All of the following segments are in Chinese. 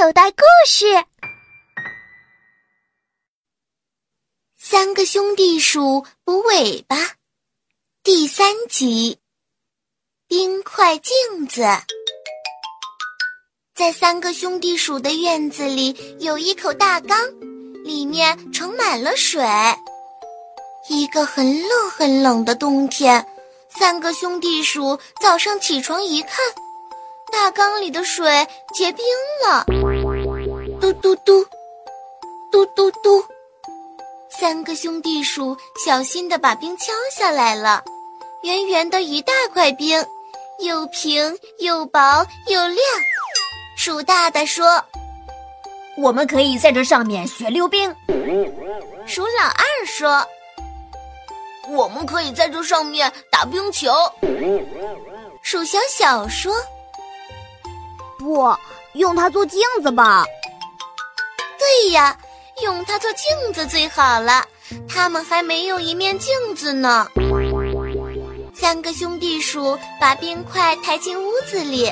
口袋故事：三个兄弟鼠补尾巴，第三集。冰块镜子，在三个兄弟鼠的院子里有一口大缸，里面盛满了水。一个很冷很冷的冬天，三个兄弟鼠早上起床一看。大缸里的水结冰了，嘟嘟嘟，嘟嘟嘟。三个兄弟鼠小心地把冰敲下来了，圆圆的一大块冰，又平又薄又亮。鼠大大说：“我们可以在这上面学溜冰。”鼠老二说：“我们可以在这上面打冰球。”鼠小小说。不用它做镜子吧？对呀，用它做镜子最好了。他们还没有一面镜子呢。三个兄弟鼠把冰块抬进屋子里，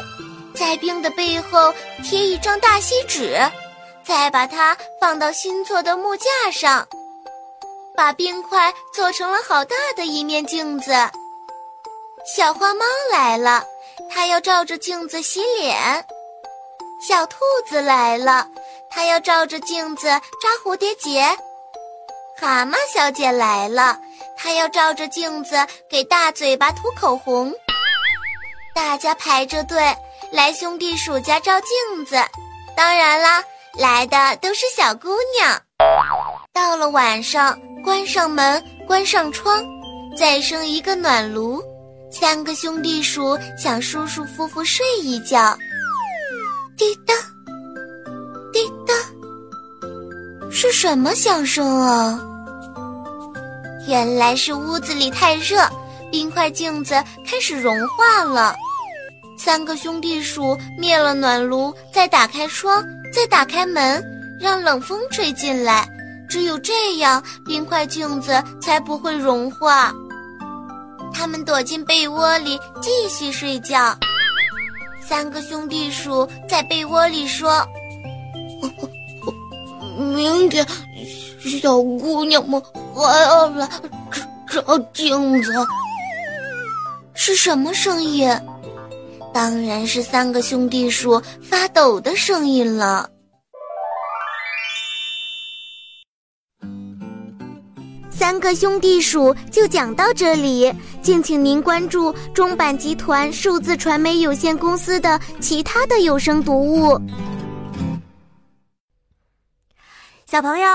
在冰的背后贴一张大锡纸，再把它放到新做的木架上，把冰块做成了好大的一面镜子。小花猫来了，它要照着镜子洗脸。小兔子来了，它要照着镜子扎蝴蝶结。蛤蟆小姐来了，它要照着镜子给大嘴巴涂口红。大家排着队来兄弟鼠家照镜子，当然啦，来的都是小姑娘。到了晚上，关上门，关上窗，再生一个暖炉，三个兄弟鼠想舒舒服服睡一觉。滴答，滴答，是什么响声啊？原来是屋子里太热，冰块镜子开始融化了。三个兄弟鼠灭了暖炉，再打开窗，再打开门，让冷风吹进来。只有这样，冰块镜子才不会融化。他们躲进被窝里继续睡觉。三个兄弟鼠在被窝里说：“明天小姑娘们还要来照镜子。”是什么声音？当然是三个兄弟鼠发抖的声音了。三个兄弟鼠就讲到这里，敬请您关注中版集团数字传媒有限公司的其他的有声读物。小朋友，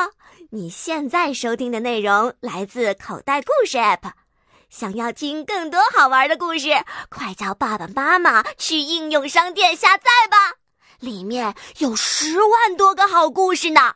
你现在收听的内容来自口袋故事 App，想要听更多好玩的故事，快叫爸爸妈妈去应用商店下载吧，里面有十万多个好故事呢。